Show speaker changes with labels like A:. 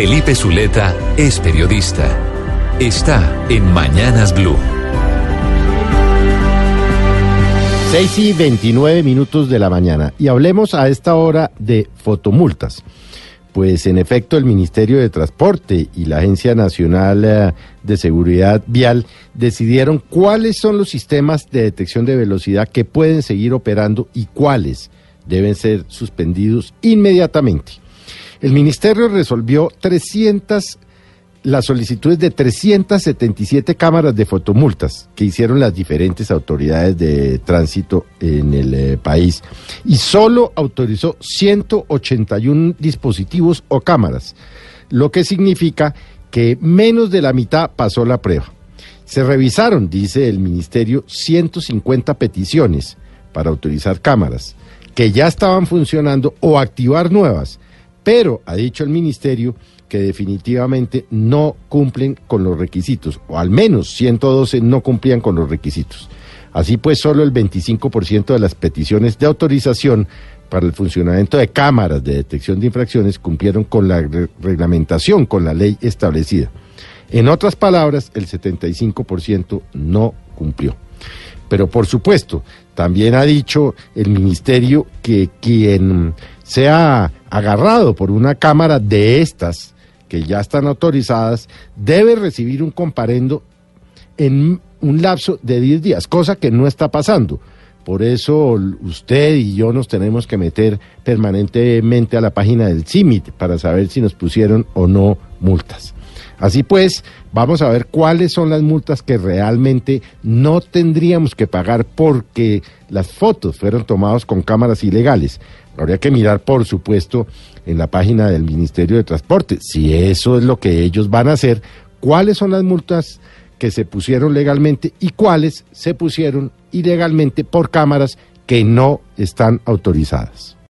A: Felipe Zuleta es periodista. Está en Mañanas Blue.
B: 6 y 29 minutos de la mañana. Y hablemos a esta hora de fotomultas. Pues en efecto el Ministerio de Transporte y la Agencia Nacional eh, de Seguridad Vial decidieron cuáles son los sistemas de detección de velocidad que pueden seguir operando y cuáles deben ser suspendidos inmediatamente. El Ministerio resolvió 300 las solicitudes de 377 cámaras de fotomultas que hicieron las diferentes autoridades de tránsito en el eh, país y solo autorizó 181 dispositivos o cámaras, lo que significa que menos de la mitad pasó la prueba. Se revisaron, dice el ministerio, 150 peticiones para autorizar cámaras que ya estaban funcionando o activar nuevas, pero, ha dicho el ministerio, que definitivamente no cumplen con los requisitos, o al menos 112 no cumplían con los requisitos. Así pues, solo el 25% de las peticiones de autorización para el funcionamiento de cámaras de detección de infracciones cumplieron con la reglamentación, con la ley establecida. En otras palabras, el 75% no cumplió. Pero por supuesto, también ha dicho el ministerio que quien sea agarrado por una cámara de estas, que ya están autorizadas, debe recibir un comparendo en un lapso de 10 días, cosa que no está pasando. Por eso usted y yo nos tenemos que meter permanentemente a la página del CIMIT para saber si nos pusieron o no multas. Así pues, vamos a ver cuáles son las multas que realmente no tendríamos que pagar porque las fotos fueron tomadas con cámaras ilegales. Habría que mirar, por supuesto, en la página del Ministerio de Transporte, si eso es lo que ellos van a hacer, cuáles son las multas que se pusieron legalmente y cuáles se pusieron ilegalmente por cámaras que no están autorizadas.